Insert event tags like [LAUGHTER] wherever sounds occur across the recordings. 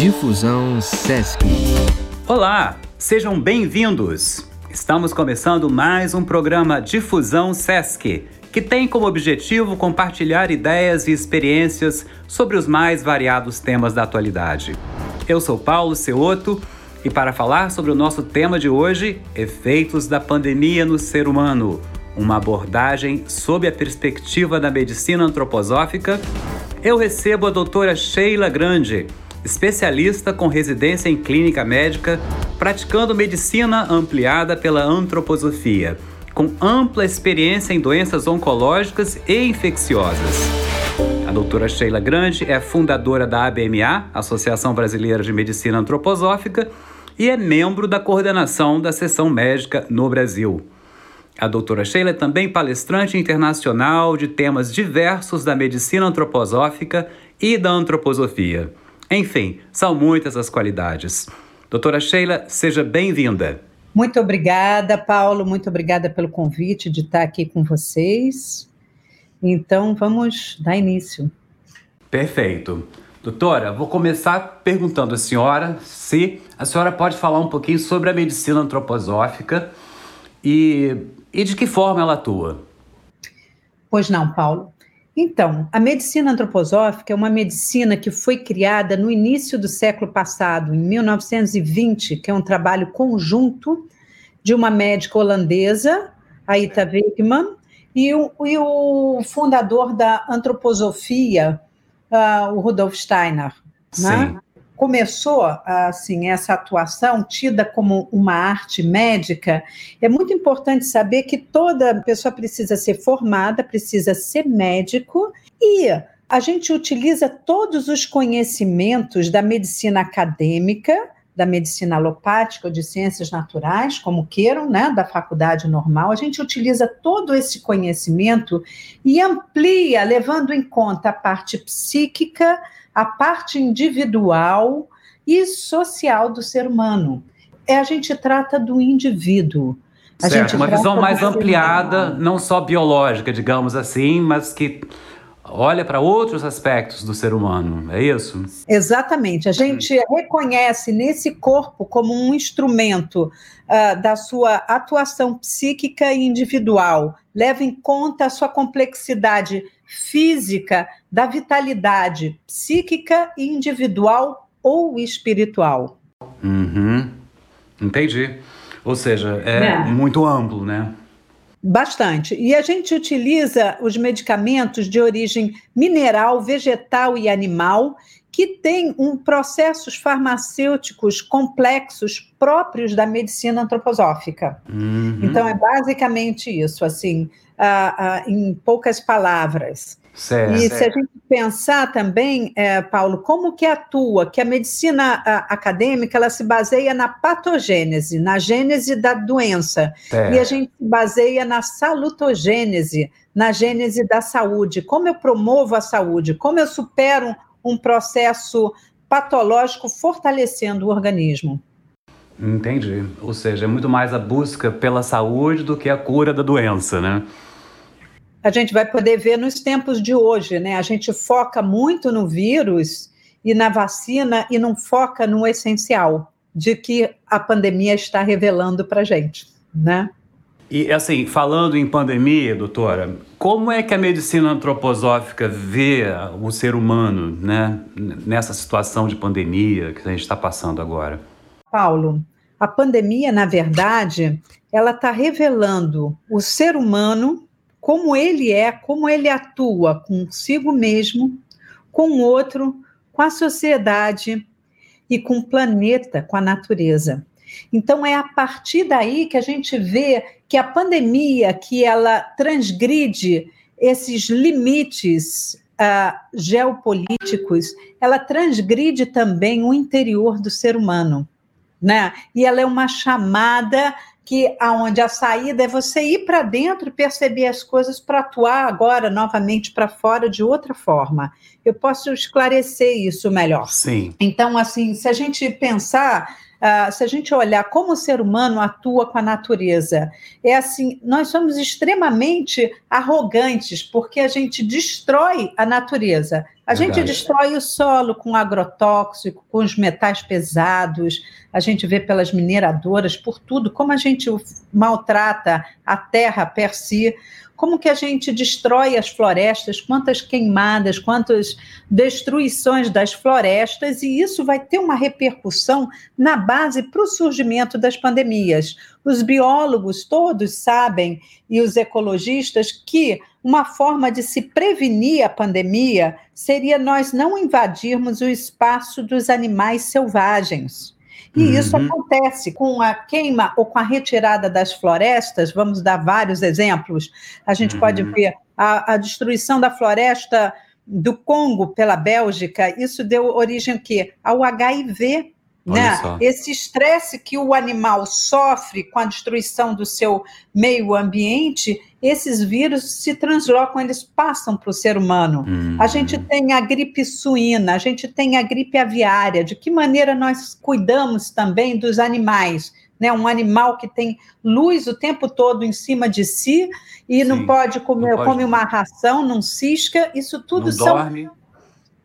Difusão Sesc. Olá, sejam bem-vindos. Estamos começando mais um programa Difusão Sesc, que tem como objetivo compartilhar ideias e experiências sobre os mais variados temas da atualidade. Eu sou Paulo Ceoto e para falar sobre o nosso tema de hoje, efeitos da pandemia no ser humano, uma abordagem sob a perspectiva da medicina antroposófica, eu recebo a doutora Sheila Grande, especialista com residência em clínica médica, praticando medicina ampliada pela antroposofia, com ampla experiência em doenças oncológicas e infecciosas. A doutora Sheila Grande é fundadora da ABMA, Associação Brasileira de Medicina Antroposófica, e é membro da coordenação da seção médica no Brasil. A doutora Sheila é também palestrante internacional de temas diversos da medicina antroposófica e da antroposofia. Enfim, são muitas as qualidades. Doutora Sheila, seja bem-vinda. Muito obrigada, Paulo. Muito obrigada pelo convite de estar aqui com vocês. Então, vamos dar início. Perfeito. Doutora, vou começar perguntando à senhora se a senhora pode falar um pouquinho sobre a medicina antroposófica e, e de que forma ela atua. Pois não, Paulo. Então, a medicina antroposófica é uma medicina que foi criada no início do século passado, em 1920, que é um trabalho conjunto de uma médica holandesa, a Ita Wegman, e o, e o fundador da antroposofia, uh, o Rudolf Steiner. Né? Começou assim essa atuação tida como uma arte médica, é muito importante saber que toda pessoa precisa ser formada, precisa ser médico e a gente utiliza todos os conhecimentos da medicina acadêmica, da medicina alopática ou de ciências naturais, como queiram, né, da faculdade normal, a gente utiliza todo esse conhecimento e amplia, levando em conta a parte psíquica, a parte individual e social do ser humano. É a gente trata do indivíduo. A certo, uma visão mais ampliada, não só biológica, digamos assim, mas que olha para outros aspectos do ser humano, é isso? Exatamente. A gente reconhece nesse corpo como um instrumento uh, da sua atuação psíquica e individual, leva em conta a sua complexidade física, da vitalidade psíquica e individual ou espiritual. Uhum. Entendi. Ou seja, é, é muito amplo, né? Bastante. E a gente utiliza os medicamentos de origem mineral, vegetal e animal, que têm um processos farmacêuticos complexos próprios da medicina antroposófica. Uhum. Então, é basicamente isso, assim, em poucas palavras. Certo, e se a gente pensar também, é, Paulo, como que atua, que a medicina a, acadêmica ela se baseia na patogênese, na gênese da doença, certo. e a gente se baseia na salutogênese, na gênese da saúde. Como eu promovo a saúde? Como eu supero um processo patológico fortalecendo o organismo? Entendi. Ou seja, é muito mais a busca pela saúde do que a cura da doença, né? A gente vai poder ver nos tempos de hoje, né? A gente foca muito no vírus e na vacina e não foca no essencial de que a pandemia está revelando para a gente, né? E assim, falando em pandemia, doutora, como é que a medicina antroposófica vê o ser humano, né, nessa situação de pandemia que a gente está passando agora? Paulo, a pandemia, na verdade, ela está revelando o ser humano como ele é, como ele atua consigo mesmo, com o outro, com a sociedade e com o planeta, com a natureza. Então é a partir daí que a gente vê que a pandemia, que ela transgride esses limites uh, geopolíticos, ela transgride também o interior do ser humano, né? E ela é uma chamada que aonde a saída é você ir para dentro e perceber as coisas para atuar agora novamente para fora de outra forma. Eu posso esclarecer isso melhor. Sim. Então, assim, se a gente pensar uh, se a gente olhar como o ser humano atua com a natureza, é assim, nós somos extremamente arrogantes, porque a gente destrói a natureza. A Verdade. gente destrói o solo com agrotóxico, com os metais pesados, a gente vê pelas mineradoras, por tudo, como a gente maltrata a terra per si como que a gente destrói as florestas, quantas queimadas, quantas destruições das florestas, e isso vai ter uma repercussão na base para o surgimento das pandemias. Os biólogos todos sabem, e os ecologistas, que uma forma de se prevenir a pandemia seria nós não invadirmos o espaço dos animais selvagens. E uhum. isso acontece com a queima ou com a retirada das florestas. Vamos dar vários exemplos. A gente uhum. pode ver a, a, destruição da floresta do Congo pela Bélgica. Isso deu origem ao quê? Ao HIV. Né? Esse estresse que o animal sofre com a destruição do seu meio ambiente esses vírus se translocam, eles passam para o ser humano. Uhum. A gente tem a gripe suína, a gente tem a gripe aviária. De que maneira nós cuidamos também dos animais? Né, um animal que tem luz o tempo todo em cima de si e Sim, não pode comer, não pode... come uma ração, não cisca, isso tudo não são. Dorme.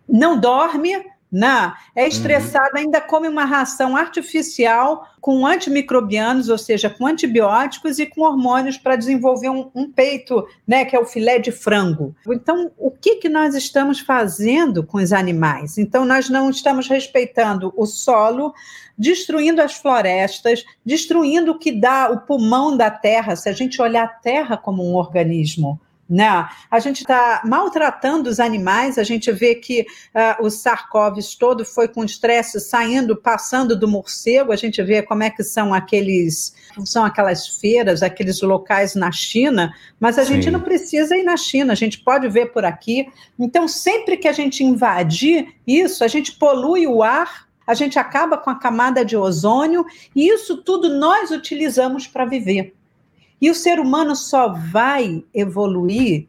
Não dorme, não, é uhum. estressada, uhum. ainda come uma ração artificial com antimicrobianos, ou seja, com antibióticos e com hormônios para desenvolver um, um, peito, né, que é o filé de frango. Então, o que, que nós estamos fazendo com os animais? Então, nós não estamos respeitando o solo, destruindo as florestas, destruindo o que dá o pulmão da terra, se a gente olhar a terra como um organismo. Né? A gente está maltratando os animais, a gente vê que uh, o Sarkovs todo foi com estresse saindo, passando do morcego, a gente vê como é que são aqueles, são aquelas feiras, aqueles locais na China, mas a Sim. gente não precisa ir na China, a gente pode ver por aqui. Então, sempre que a gente invadir isso, a gente polui o ar, a gente acaba com a camada de ozônio, e isso tudo nós utilizamos para viver. E o ser humano só vai evoluir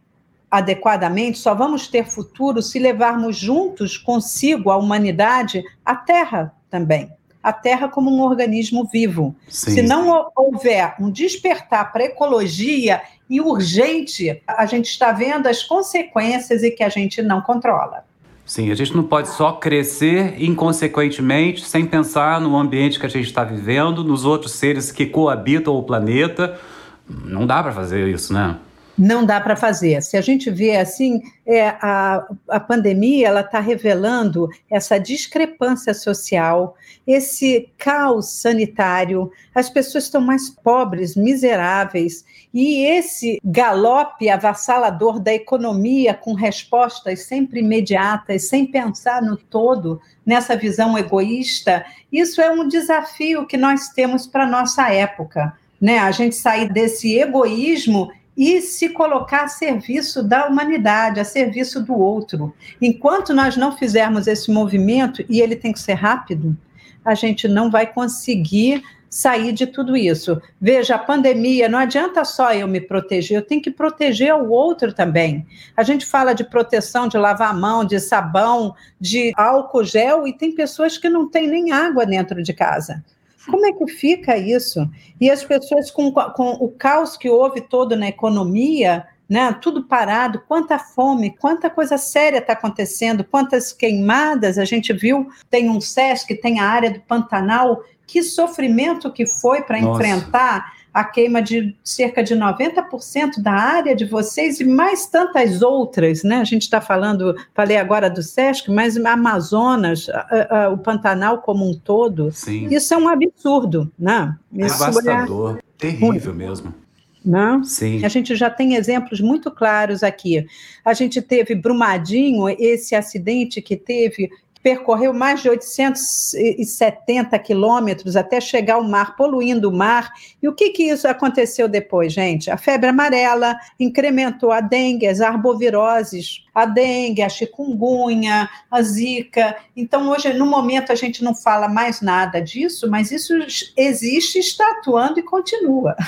adequadamente, só vamos ter futuro se levarmos juntos consigo a humanidade, a Terra também. A Terra como um organismo vivo. Sim. Se não houver um despertar para a ecologia e urgente, a gente está vendo as consequências e que a gente não controla. Sim, a gente não pode só crescer inconsequentemente, sem pensar no ambiente que a gente está vivendo, nos outros seres que coabitam o planeta não dá para fazer isso, né? Não dá para fazer. Se a gente vê assim, é, a, a pandemia ela está revelando essa discrepância social, esse caos sanitário, as pessoas estão mais pobres, miseráveis, e esse galope avassalador da economia com respostas sempre imediatas, sem pensar no todo, nessa visão egoísta, isso é um desafio que nós temos para nossa época né? A gente sair desse egoísmo e se colocar a serviço da humanidade, a serviço do outro. Enquanto nós não fizermos esse movimento, e ele tem que ser rápido, a gente não vai conseguir sair de tudo isso. Veja, a pandemia, não adianta só eu me proteger, eu tenho que proteger o outro também. A gente fala de proteção, de lavar a mão, de sabão, de álcool gel, e tem pessoas que não têm nem água dentro de casa. Como é que fica isso? E as pessoas com, com o caos que houve todo na economia, né, tudo parado, quanta fome, quanta coisa séria está acontecendo, quantas queimadas a gente viu. Tem um SESC, tem a área do Pantanal, que sofrimento que foi para enfrentar a queima de cerca de 90% da área de vocês e mais tantas outras, né? A gente está falando, falei agora do SESC, mas Amazonas, a, a, o Pantanal como um todo. Sim. Isso é um absurdo, né? Isso é Devastador, é... terrível mesmo. Não? Sim. A gente já tem exemplos muito claros aqui. A gente teve Brumadinho, esse acidente que teve percorreu mais de 870 quilômetros até chegar ao mar, poluindo o mar. E o que, que isso aconteceu depois, gente? A febre amarela incrementou a dengue, as arboviroses, a dengue, a chikungunya, a zika. Então, hoje, no momento, a gente não fala mais nada disso, mas isso existe, está atuando e continua. [LAUGHS]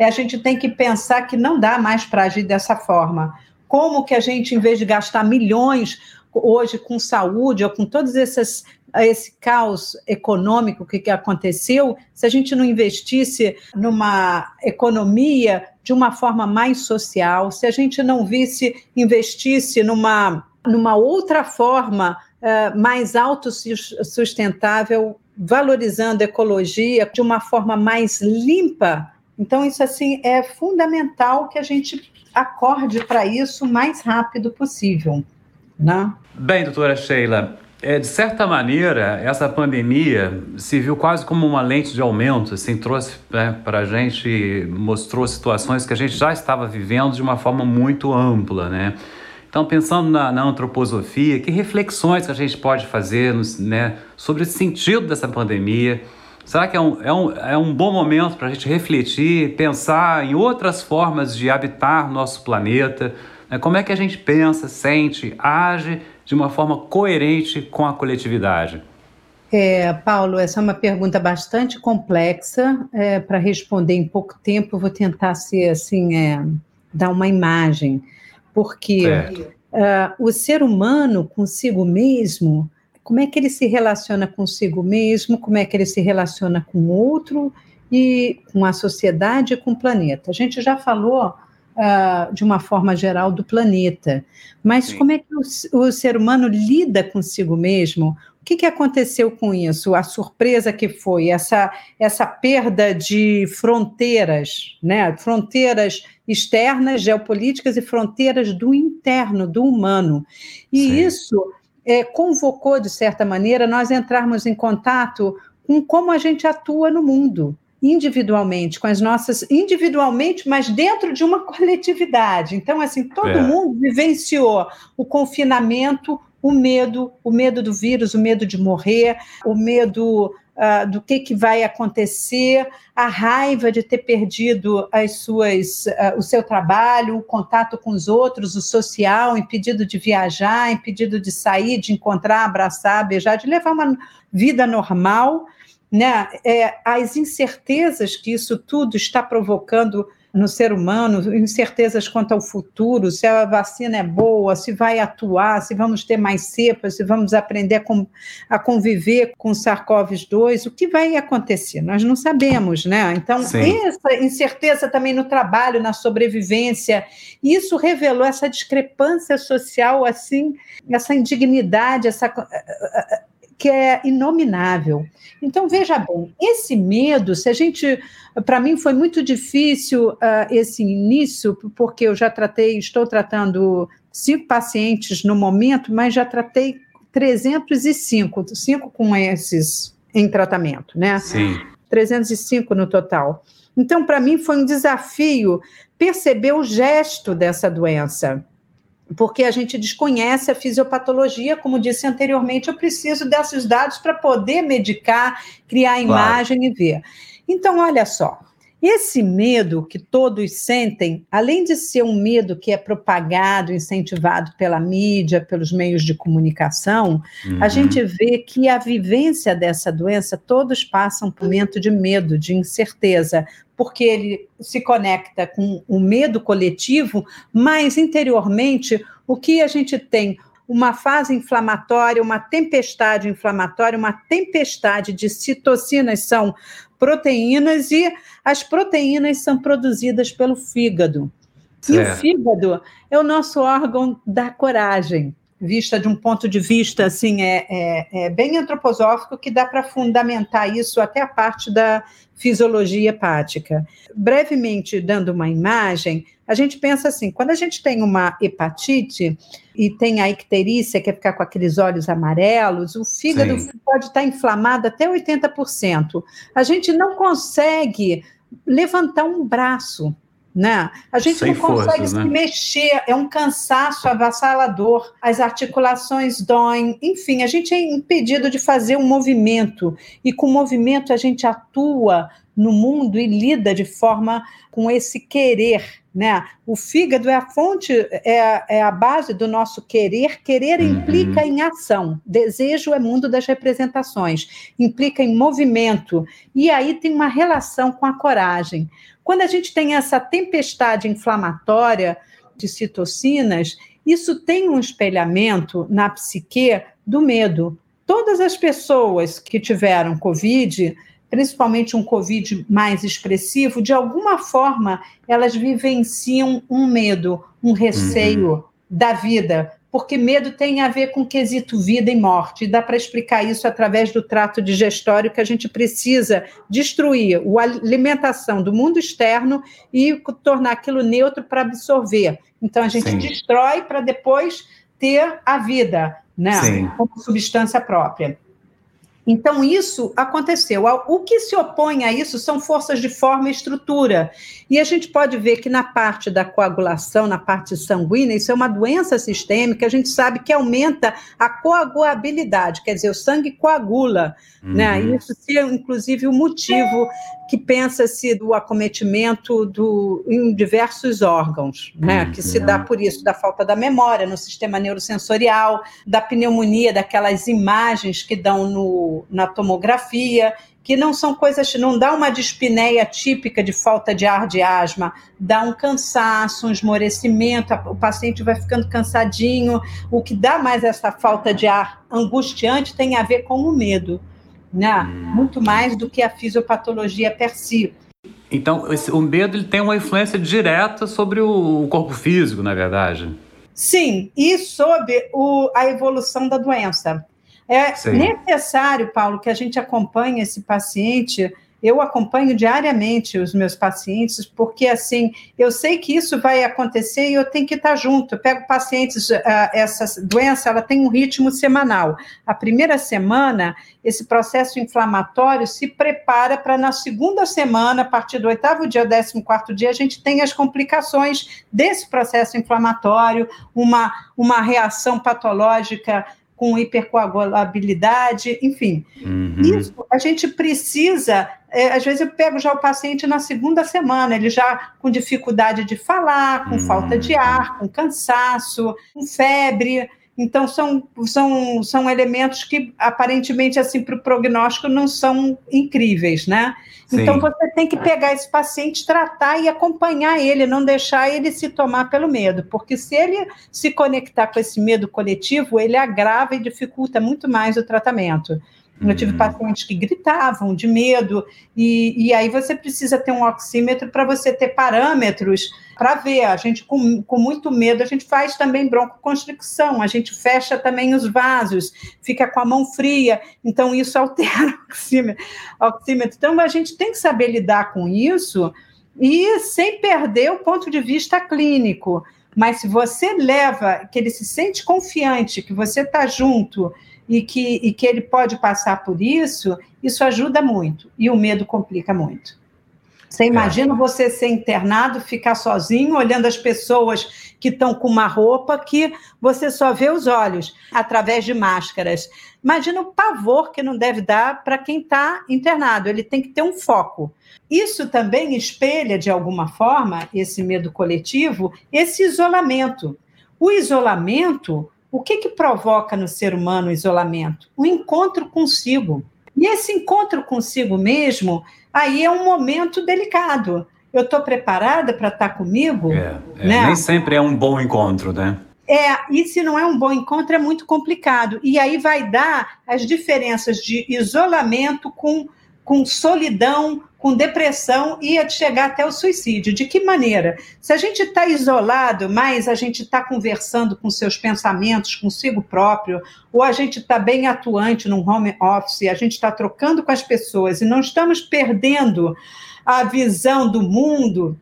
É, a gente tem que pensar que não dá mais para agir dessa forma. Como que a gente, em vez de gastar milhões hoje com saúde ou com todos esses esse caos econômico que, que aconteceu, se a gente não investisse numa economia de uma forma mais social, se a gente não visse, investisse numa, numa outra forma uh, mais autossustentável, valorizando a ecologia de uma forma mais limpa. Então, isso assim é fundamental que a gente acorde para isso o mais rápido possível. Né? Bem, doutora Sheila, é, de certa maneira, essa pandemia se viu quase como uma lente de aumento, assim, trouxe né, para a gente, mostrou situações que a gente já estava vivendo de uma forma muito ampla, né? Então, pensando na, na antroposofia, que reflexões a gente pode fazer né, sobre o sentido dessa pandemia? Será que é um, é um, é um bom momento para a gente refletir, pensar em outras formas de habitar nosso planeta? Né? Como é que a gente pensa, sente, age de uma forma coerente com a coletividade? É, Paulo, essa é uma pergunta bastante complexa. É, para responder em pouco tempo, eu vou tentar ser assim, é, dar uma imagem porque uh, o ser humano consigo mesmo, como é que ele se relaciona consigo mesmo, como é que ele se relaciona com o outro e com a sociedade e com o planeta. A gente já falou uh, de uma forma geral do planeta, mas Sim. como é que o, o, ser humano lida consigo mesmo? O que, que aconteceu com isso? A surpresa que foi essa, essa perda de fronteiras, né? Fronteiras externas, geopolíticas e fronteiras do interno, do humano. E Sim. isso é, convocou, de certa maneira, nós entrarmos em contato com como a gente atua no mundo individualmente, com as nossas individualmente, mas dentro de uma [LAUGHS] coletividade. Então, assim, todo é. mundo vivenciou o confinamento, o medo, o medo do vírus, o medo de morrer, o medo uh, do que, que vai acontecer, a raiva de ter perdido as suas, uh, o seu trabalho, o contato com os outros, o social, impedido de viajar, impedido de sair, de encontrar, abraçar, beijar, de levar uma vida normal. Né? É, as incertezas que isso tudo está provocando no ser humano, incertezas quanto ao futuro, se a vacina é boa, se vai atuar, se vamos ter mais cepas, se vamos aprender a, conviver com SARS-CoV-2, o que vai acontecer? Nós não sabemos, né? Então, Sim. essa incerteza também no trabalho, na sobrevivência, isso revelou essa discrepância social, assim, essa indignidade, essa que é inominável. Então, veja bem, esse medo, se a gente. Para mim foi muito difícil uh, esse início, porque eu já tratei, estou tratando cinco pacientes no momento, mas já tratei 305, cinco com esses em tratamento, né? Sim. 305 no total. Então, para mim, foi um desafio perceber o gesto dessa doença porque a gente desconhece a fisiopatologia, como disse anteriormente, eu preciso desses dados para poder medicar, criar imagem claro. e ver. Então, olha só, esse medo que todos sentem, além de ser um medo que é propagado, incentivado pela mídia, pelos meios de comunicação, uhum. a gente vê que a vivência dessa doença, todos passam por um momento de medo, de incerteza, porque ele se conecta com o medo coletivo, mas interiormente o que a gente tem? Uma fase inflamatória, uma tempestade inflamatória, uma tempestade de citocinas são proteínas e as proteínas são produzidas pelo fígado. E o fígado é o nosso órgão da coragem, vista de um ponto de vista assim é, é, é bem antroposófico que dá para fundamentar isso até a parte da fisiologia hepática. Brevemente dando uma imagem, a gente pensa assim, quando a gente tem uma hepatite e tem a icterícia, que é ficar com aqueles olhos amarelos, o fígado Sim. pode estar inflamado até 80%. A gente não consegue levantar um braço, né? A gente Sem não consegue forças, se né? mexer, é um cansaço avassalador, as articulações doem, enfim, a gente é impedido de fazer um movimento, e com o movimento a gente atua no mundo e lida de forma com esse querer, né? O fígado é a fonte, é, é a base do nosso querer. Querer uhum. implica em ação. Desejo é mundo das representações, implica em movimento. E aí tem uma relação com a coragem. Quando a gente tem essa tempestade inflamatória, de citocinas, isso tem um espelhamento na psique do medo. Todas as pessoas que tiveram Covid, principalmente um Covid mais expressivo, de alguma forma elas vivenciam um medo, um receio uhum. da vida, porque medo tem a ver com quesito vida e morte. E dá para explicar isso através do trato digestório que a gente precisa destruir a alimentação do mundo externo e tornar aquilo neutro para absorver. Então a gente Sim. destrói para depois ter a vida, né? Sim. Como substância própria. Então, isso aconteceu. O que se opõe a isso são forças de forma e estrutura. E a gente pode ver que na parte da coagulação, na parte sanguínea, isso é uma doença sistêmica, a gente sabe que aumenta a coagulabilidade, quer dizer, o sangue coagula. Né? Uhum. Né? Isso seria, inclusive, o motivo que pensa-se do acometimento do, em diversos órgãos, né? Uhum. que se dá por isso, da falta da memória no sistema neurosensorial, da pneumonia, daquelas imagens que dão no, na tomografia, que não são coisas, não dá uma dispneia típica de falta de ar de asma, dá um cansaço, um esmorecimento, o paciente vai ficando cansadinho. O que dá mais essa falta de ar angustiante tem a ver com o medo né? muito mais do que a fisiopatologia per si. Então, esse, o medo ele tem uma influência direta sobre o, o corpo físico, na verdade. Sim, e sobre o, a evolução da doença. É Sim. necessário, Paulo, que a gente acompanhe esse paciente eu acompanho diariamente os meus pacientes, porque assim, eu sei que isso vai acontecer e eu tenho que estar junto. Eu pego pacientes, uh, essa doença, ela tem um ritmo semanal. A primeira semana, esse processo inflamatório se prepara para na segunda semana, a partir do oitavo dia, décimo quarto dia, a gente tem as complicações desse processo inflamatório, uma, uma reação patológica com hipercoagulabilidade, enfim. Uhum. Isso a gente precisa. É, às vezes eu pego já o paciente na segunda semana, ele já com dificuldade de falar, com uhum. falta de ar, com cansaço, com febre. Então, são, são, são elementos que, aparentemente, assim, para o prognóstico, não são incríveis, né? Sim. Então, você tem que pegar esse paciente, tratar e acompanhar ele, não deixar ele se tomar pelo medo, porque se ele se conectar com esse medo coletivo, ele agrava e dificulta muito mais o tratamento. Eu tive uhum. pacientes que gritavam de medo, e, e aí você precisa ter um oxímetro para você ter parâmetros para ver. A gente, com, com muito medo, a gente faz também broncoconstricção, a gente fecha também os vasos, fica com a mão fria, então isso altera [LAUGHS] o oxímetro. oxímetro. Então a gente tem que saber lidar com isso e sem perder o ponto de vista clínico. Mas se você leva, que ele se sente confiante, que você está junto e que, e que ele pode passar por isso, isso ajuda muito. E o medo complica muito. Você é. imagina é. você ser internado, ficar sozinho, olhando as pessoas que estão com uma roupa que você só vê os olhos através de máscaras. Imagina o pavor que não deve dar para quem está internado. Ele tem que ter um foco. Isso também espelha, de alguma forma, esse medo coletivo, esse isolamento. O isolamento o que, que provoca no ser humano o isolamento? O encontro consigo. E esse encontro consigo mesmo, aí é um momento delicado. Eu estou preparada para estar tá comigo? É, é, né? Nem sempre é um bom encontro, né? É, e se não é um bom encontro, é muito complicado. E aí vai dar as diferenças de isolamento com, com solidão, com depressão e a chegar até o suicídio. De que maneira? Se a gente está isolado, mas a gente está conversando com seus pensamentos consigo próprio, ou a gente está bem atuante num home office, a gente está trocando com as pessoas e não estamos perdendo a visão do mundo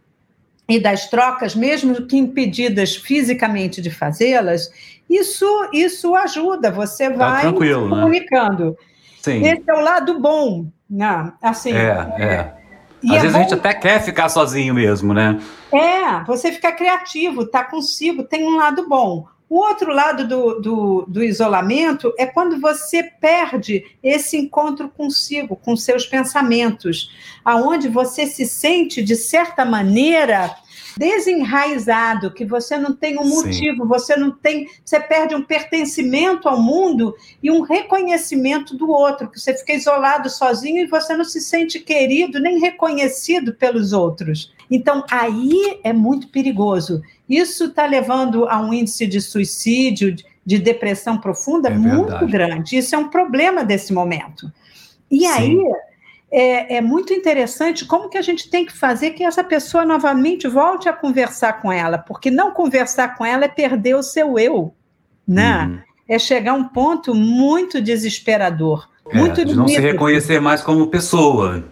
e das trocas, mesmo que impedidas fisicamente de fazê-las, isso, isso ajuda, você tá vai tá comunicando. Né? Sim. Esse é o lado bom não, assim. É, é. Às é vezes bom... a gente até quer ficar sozinho mesmo, né? É, você fica criativo, tá consigo, tem um lado bom. O outro lado do, do, do, isolamento é quando você perde esse encontro consigo, com seus pensamentos, aonde você se sente, de certa maneira, desenraizado, que você não tem um motivo, Sim. você não tem, você perde um pertencimento ao mundo e um reconhecimento do outro, que você fica isolado sozinho e você não se sente querido nem reconhecido pelos outros. Então, aí é muito perigoso. Isso está levando a um índice de suicídio, de depressão profunda é muito grande. Isso é um problema desse momento. E Sim. aí é, é, muito interessante como que a gente tem que fazer que essa pessoa novamente volte a conversar com ela, porque não conversar com ela é perder o seu eu, né? Uhum. É chegar a um ponto muito desesperador. É, muito de não se reconhecer mais como pessoa.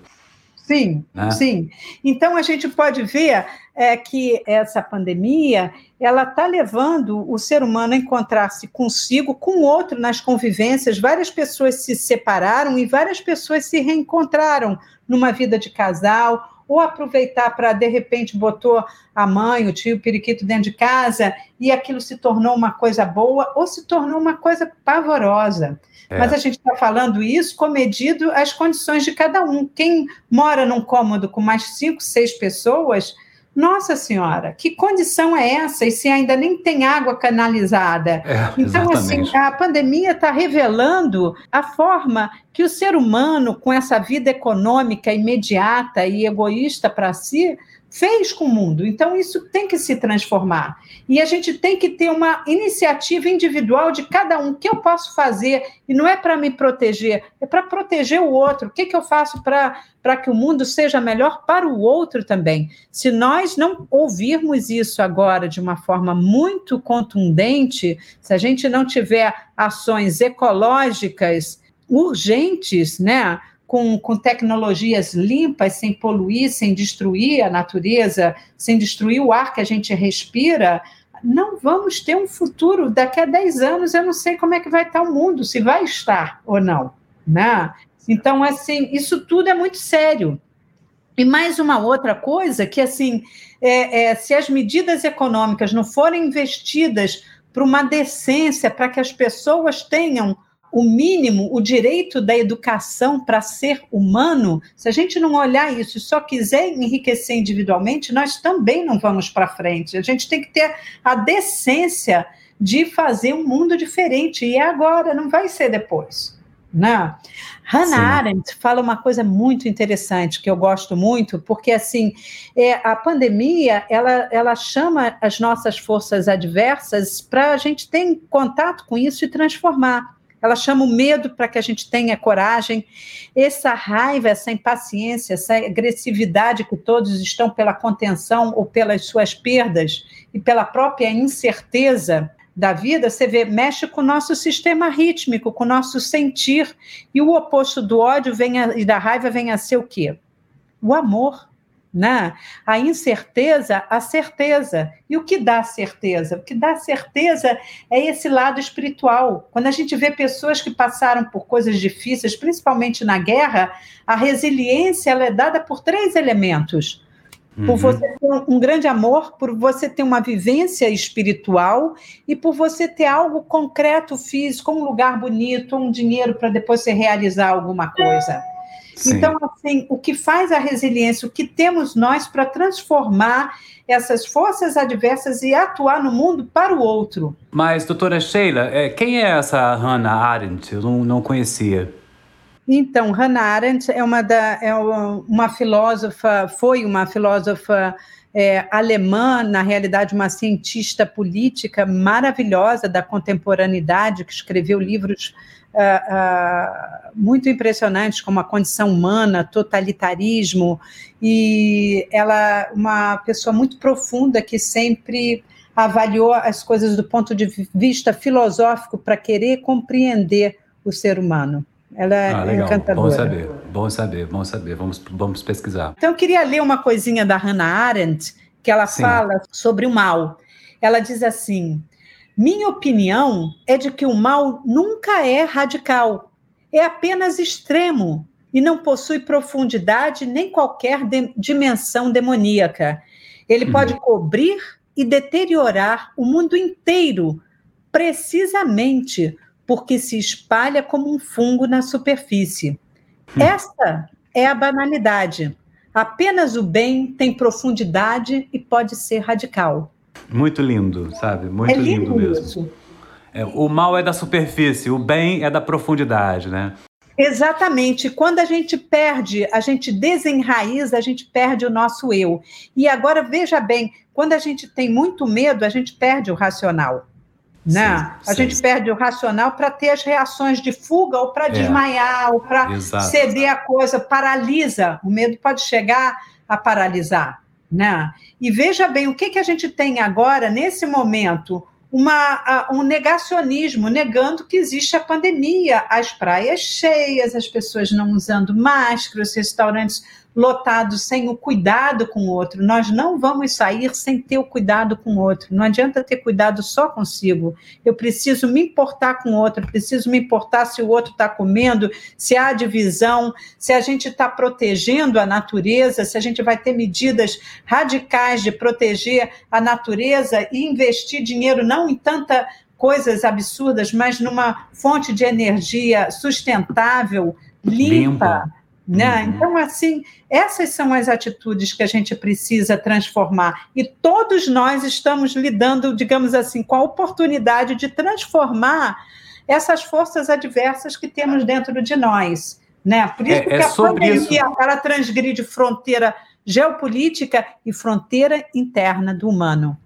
Sim, né? sim. Então a gente pode ver é, que essa pandemia ela está levando o ser humano a encontrar-se consigo, com o outro nas convivências. Várias pessoas se separaram e várias pessoas se reencontraram numa vida de casal, ou aproveitar para, de repente, botou a mãe, o tio, o periquito dentro de casa e aquilo se tornou uma coisa boa, ou se tornou uma coisa pavorosa. É. Mas a gente está falando isso comedido às condições de cada um. Quem mora num cômodo com mais cinco, seis pessoas, nossa Senhora, que condição é essa? E se ainda nem tem água canalizada? É, então, assim, a pandemia está revelando a forma que o ser humano, com essa vida econômica imediata e egoísta para si, fez com o mundo. Então, isso tem que se transformar. E a gente tem que ter uma iniciativa individual de cada um. O que eu posso fazer? E não é para me proteger, é para proteger o outro. O que, que eu faço para que o mundo seja melhor para o outro também? Se nós não ouvirmos isso agora de uma forma muito contundente, se a gente não tiver ações ecológicas urgentes, né? com, com tecnologias limpas, sem poluir, sem destruir a natureza, sem destruir o ar que a gente respira, não vamos ter um futuro. Daqui a 10 anos eu não sei como é que vai estar o mundo, se vai estar ou não. Né? Então, assim, isso tudo é muito sério. E mais uma outra coisa que, assim, é, é, se as medidas econômicas não forem investidas para uma decência, para que as pessoas tenham o mínimo, o direito da educação para ser humano, se a gente não olhar isso e só quiser enriquecer individualmente, nós também não vamos para frente. A gente tem que ter a decência de fazer um mundo diferente. E é agora, não vai ser depois. Né? Hannah Sim. Arendt fala uma coisa muito interessante que eu gosto muito, porque assim é, a pandemia ela, ela chama as nossas forças adversas para a gente ter contato com isso e transformar ela chama o medo para que a gente tenha coragem, essa raiva, essa impaciência, essa agressividade que todos estão pela contenção ou pelas suas perdas e pela própria incerteza da vida, você vê, mexe com o nosso sistema rítmico, com o nosso sentir, e o oposto do ódio vem a, e da raiva vem a ser o quê? O amor né? A incerteza, a certeza. E o que dá certeza? O que dá certeza é esse lado espiritual. Quando a gente vê pessoas que passaram por coisas difíceis, principalmente na guerra, a resiliência ela é dada por três elementos. Por uhum. você ter um grande amor, por você ter uma vivência espiritual e por você ter algo concreto, físico, um lugar bonito, um dinheiro para depois você realizar alguma coisa. Sim. Então, assim, o que faz a resiliência, o que temos nós para transformar essas forças adversas e atuar no mundo para o outro. Mas, doutora Sheila, é, quem é essa Hannah Arendt? Eu não, não conhecia. Então, Hannah Arendt é uma, da, é uma filósofa, foi uma filósofa é, alemã, na realidade, uma cientista política maravilhosa da contemporaneidade, que escreveu livros uh, uh, muito impressionantes, como a condição humana, totalitarismo, e ela uma pessoa muito profunda que sempre avaliou as coisas do ponto de vista filosófico para querer compreender o ser humano. Ela é ah, legal. encantadora. Bom saber, bom saber, bom saber. Vamos, vamos pesquisar. Então, eu queria ler uma coisinha da Hannah Arendt, que ela Sim. fala sobre o mal. Ela diz assim: minha opinião é de que o mal nunca é radical, é apenas extremo e não possui profundidade nem qualquer de dimensão demoníaca. Ele uhum. pode cobrir e deteriorar o mundo inteiro, precisamente porque se espalha como um fungo na superfície. Uhum. Esta é a banalidade. Apenas o bem tem profundidade e pode ser radical. Muito lindo, sabe? Muito é lindo, lindo mesmo. É, o mal é da superfície, o bem é da profundidade, né? Exatamente. Quando a gente perde, a gente desenraiza, a gente perde o nosso eu. E agora, veja bem, quando a gente tem muito medo, a gente perde o racional. Né? Sim, a sim. gente perde o racional para ter as reações de fuga ou para é. desmaiar ou para ceder a coisa, paralisa. O medo pode chegar a paralisar. Né? E veja bem, o que, que a gente tem agora, nesse momento? Uma, um negacionismo, negando que existe a pandemia, as praias cheias, as pessoas não usando máscara, os restaurantes lotado sem o cuidado com o outro. Nós não vamos sair sem ter o cuidado com o outro. Não adianta ter cuidado só consigo. Eu preciso me importar com o outro, preciso me importar se o outro está comendo, se há divisão, se a gente está protegendo a natureza, se a gente vai ter medidas radicais de proteger a natureza e investir dinheiro não em tanta coisas absurdas, mas numa fonte de energia sustentável, limpa. limpa né? Uhum. Então, assim, essas são as atitudes que a gente precisa transformar. E todos nós estamos lidando, digamos assim, com a oportunidade de transformar essas forças adversas que temos dentro de nós. Né? Por isso é, que é a pandemia isso. ela transgride fronteira geopolítica e fronteira interna do humano.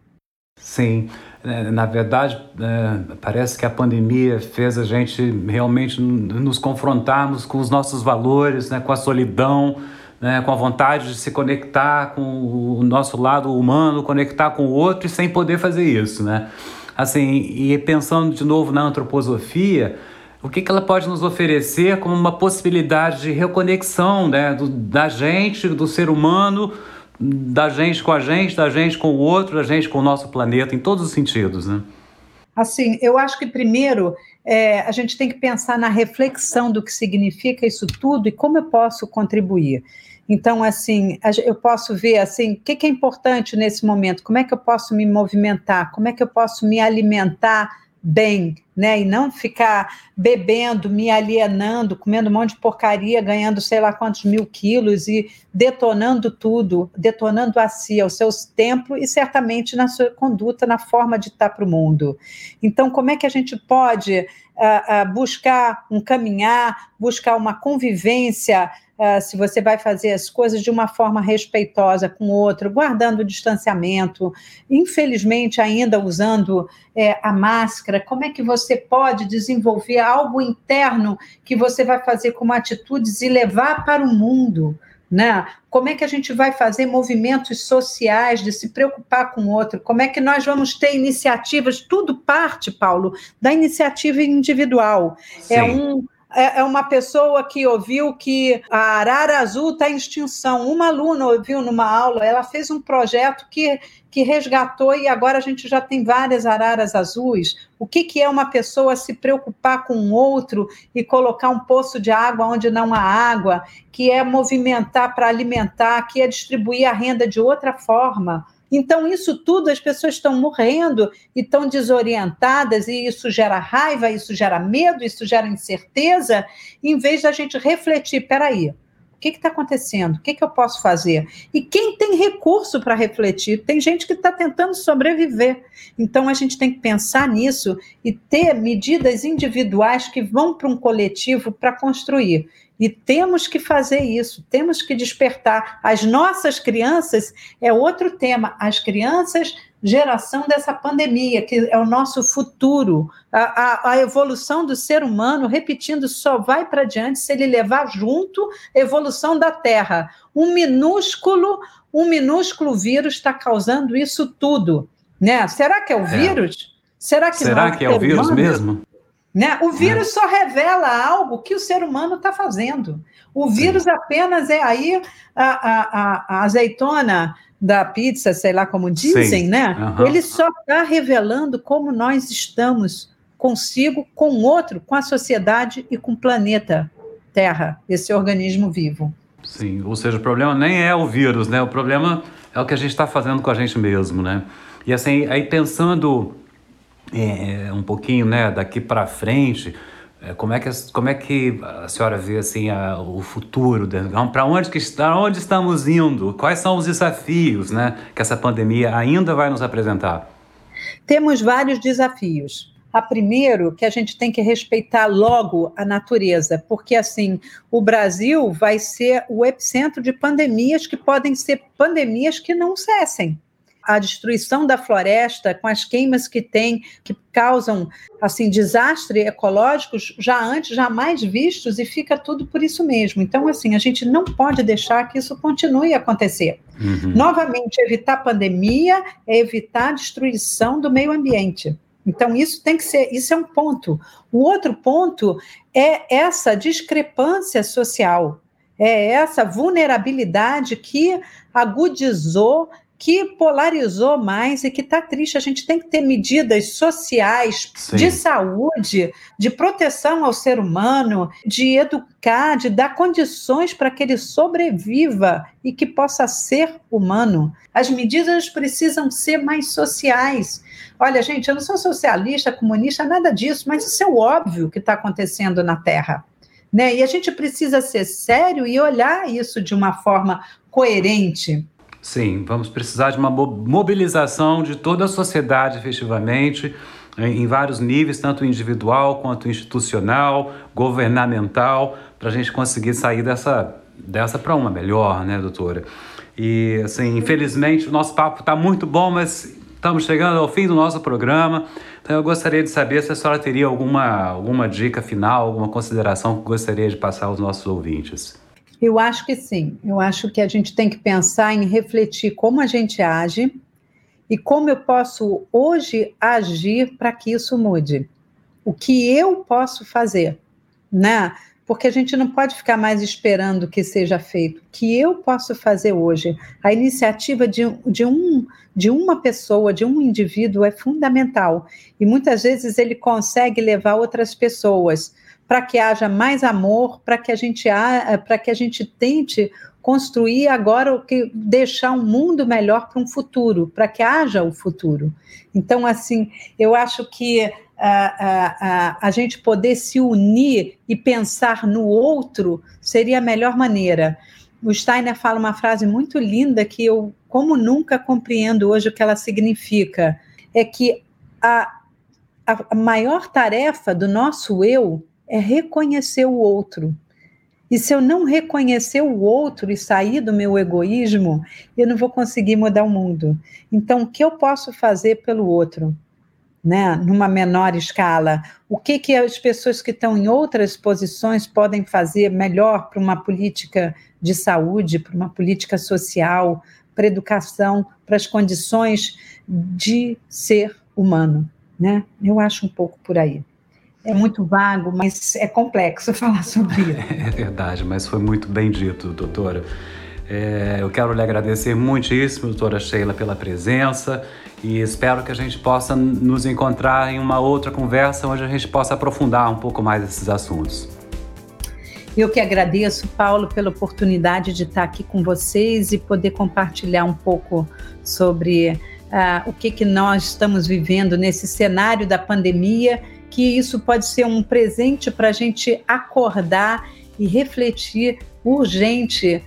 Sim. É, na verdade, é, parece que a pandemia fez a gente realmente nos confrontarmos com os nossos valores, né, com a solidão, né, com a vontade de se conectar com o nosso lado humano, conectar com o outro e sem poder fazer isso, né? Assim, e pensando de novo na antroposofia, o que, que ela pode nos oferecer como uma possibilidade de reconexão, né, do, da gente, do ser humano, da gente com a gente, da gente com o outro, da gente com o nosso planeta, em todos os sentidos, né? Assim, eu acho que primeiro é, a gente tem que pensar na reflexão do que significa isso tudo e como eu posso contribuir. Então, assim, eu posso ver assim, o que, que é importante nesse momento, como é que eu posso me movimentar, como é que eu posso me alimentar bem, né? E não ficar bebendo, me alienando, comendo um monte de porcaria, ganhando sei lá quantos mil quilos e detonando tudo, detonando a si, ao seu tempo e certamente na sua conduta, na forma de estar para o mundo. Então, como é que a gente pode uh, uh, buscar um caminhar, buscar uma convivência? Uh, se você vai fazer as coisas de uma forma respeitosa com o outro, guardando o distanciamento, infelizmente ainda usando é, a máscara, como é que você pode desenvolver algo interno que você vai fazer com atitudes e levar para o mundo? Né? Como é que a gente vai fazer movimentos sociais de se preocupar com o outro? Como é que nós vamos ter iniciativas? Tudo parte, Paulo, da iniciativa individual. É Sim. É um é, é uma pessoa que ouviu que a arara azul está em extinção. Uma aluna ouviu numa aula, ela fez um projeto que, que resgatou e agora a gente já tem várias araras azuis. O que, que é uma pessoa se preocupar com o outro e colocar um poço de água onde não há água, que é movimentar para alimentar, que é distribuir a renda de outra forma. Então, isso tudo, as pessoas estão morrendo e estão desorientadas, e isso gera raiva, isso gera medo, isso gera incerteza, em vez da gente refletir: peraí, o que está acontecendo? O que, que eu posso fazer? E quem tem recurso para refletir? Tem gente que está tentando sobreviver. Então a gente tem que pensar nisso e ter medidas individuais que vão para um coletivo para construir. E temos que fazer isso, temos que despertar. As nossas crianças é outro tema. As crianças, geração dessa pandemia, que é o nosso futuro. A, a, a evolução do ser humano, repetindo, só vai para diante se ele levar junto a evolução da Terra. Um minúsculo, um minúsculo vírus está causando isso tudo. Né? Será que é o é. vírus? Será que, Será que é o vírus humano? mesmo? Né? O vírus só revela algo que o ser humano está fazendo. O vírus apenas é aí a, a, a, azeitona da pizza, sei lá como dizem, Sim. né? Uhum. Ele só está revelando como nós estamos consigo, com o outro, com a sociedade e com o planeta Terra, esse organismo vivo. Sim, ou seja, o problema nem é o vírus, né? O problema é o que a gente está fazendo com a gente mesmo, né? E assim, aí pensando é, um pouquinho né, daqui para frente, É, como é que, como é que a senhora vê assim, a, o futuro? Para onde, que, onde estamos indo? Quais são os desafios né, que essa pandemia ainda vai nos apresentar? Temos vários desafios. A primeiro, que a gente tem que respeitar logo a natureza, porque assim, o Brasil vai ser o epicentro de pandemias que podem ser pandemias que não cessem a destruição da floresta, com as queimas que tem, que causam assim desastres ecológicos já antes jamais vistos e fica tudo por isso mesmo. Então assim, a gente não pode deixar que isso continue a acontecer. Uhum. Novamente, evitar pandemia é evitar a destruição do meio ambiente. Então, isso tem que ser, isso é um ponto. O outro ponto é essa discrepância social, é essa vulnerabilidade que agudizou que polarizou mais e que está triste. A gente tem que ter medidas sociais Sim. de saúde, de proteção ao ser humano, de educar, de dar condições para que ele sobreviva e que possa ser humano. As medidas precisam ser mais sociais. Olha, gente, eu não sou socialista, comunista, nada disso, mas isso é o óbvio que está acontecendo na Terra. Né? E a gente precisa ser sério e olhar isso de uma forma coerente. Sim, vamos precisar de uma mobilização de toda a sociedade, efetivamente, em vários níveis, tanto individual quanto institucional, governamental, para a gente conseguir sair dessa, dessa para uma melhor, né, doutora? E, assim, infelizmente, o nosso papo está muito bom, mas estamos chegando ao fim do nosso programa. Então, eu gostaria de saber se a senhora teria alguma, alguma dica final, alguma consideração que gostaria de passar aos nossos ouvintes. Eu acho que sim. Eu acho que a gente tem que pensar em refletir como a gente age e como eu posso hoje agir para que isso mude. O que eu posso fazer, né? Porque a gente não pode ficar mais esperando que seja feito. O que eu posso fazer hoje? A iniciativa de, de, um, de uma pessoa, de um indivíduo é fundamental. E muitas vezes ele consegue levar outras pessoas para que haja mais amor, para que a gente para que a gente tente construir agora o que deixar um mundo melhor para um futuro, para que haja o futuro. Então, assim, eu acho que a, a, a, a gente poder se unir e pensar no outro seria a melhor maneira. O Steiner fala uma frase muito linda que eu, como nunca, compreendo hoje o que ela significa. É que a, a maior tarefa do nosso eu é reconhecer o outro. E se eu não reconhecer o outro e sair do meu egoísmo, eu não vou conseguir mudar o mundo. Então, o que eu posso fazer pelo outro? Né, numa menor escala, o que, que as pessoas que estão em outras posições podem fazer melhor para uma política de saúde, para uma política social, para educação, para as condições de ser humano. Né? Eu acho um pouco por aí é muito vago, mas é complexo [LAUGHS] falar sobre isso. [LAUGHS] É verdade, mas foi muito bem dito, doutora. É, eu quero lhe agradecer muitíssimo, doutora Sheila, pela presença e espero que a gente possa nos encontrar em uma outra conversa onde a gente possa aprofundar um pouco mais esses assuntos. Eu que agradeço, Paulo, pela oportunidade de estar aqui com vocês e poder compartilhar um pouco sobre uh, o que, que nós estamos vivendo nesse cenário da pandemia que isso pode ser um presente para a gente acordar e refletir urgente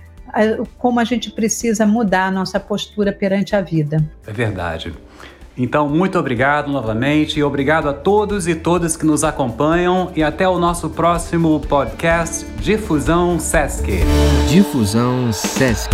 como a gente precisa mudar a nossa postura perante a vida. É verdade. Então, muito obrigado novamente e obrigado a todos e todas que nos acompanham e até o nosso próximo podcast Difusão Sesc. Difusão Sesc.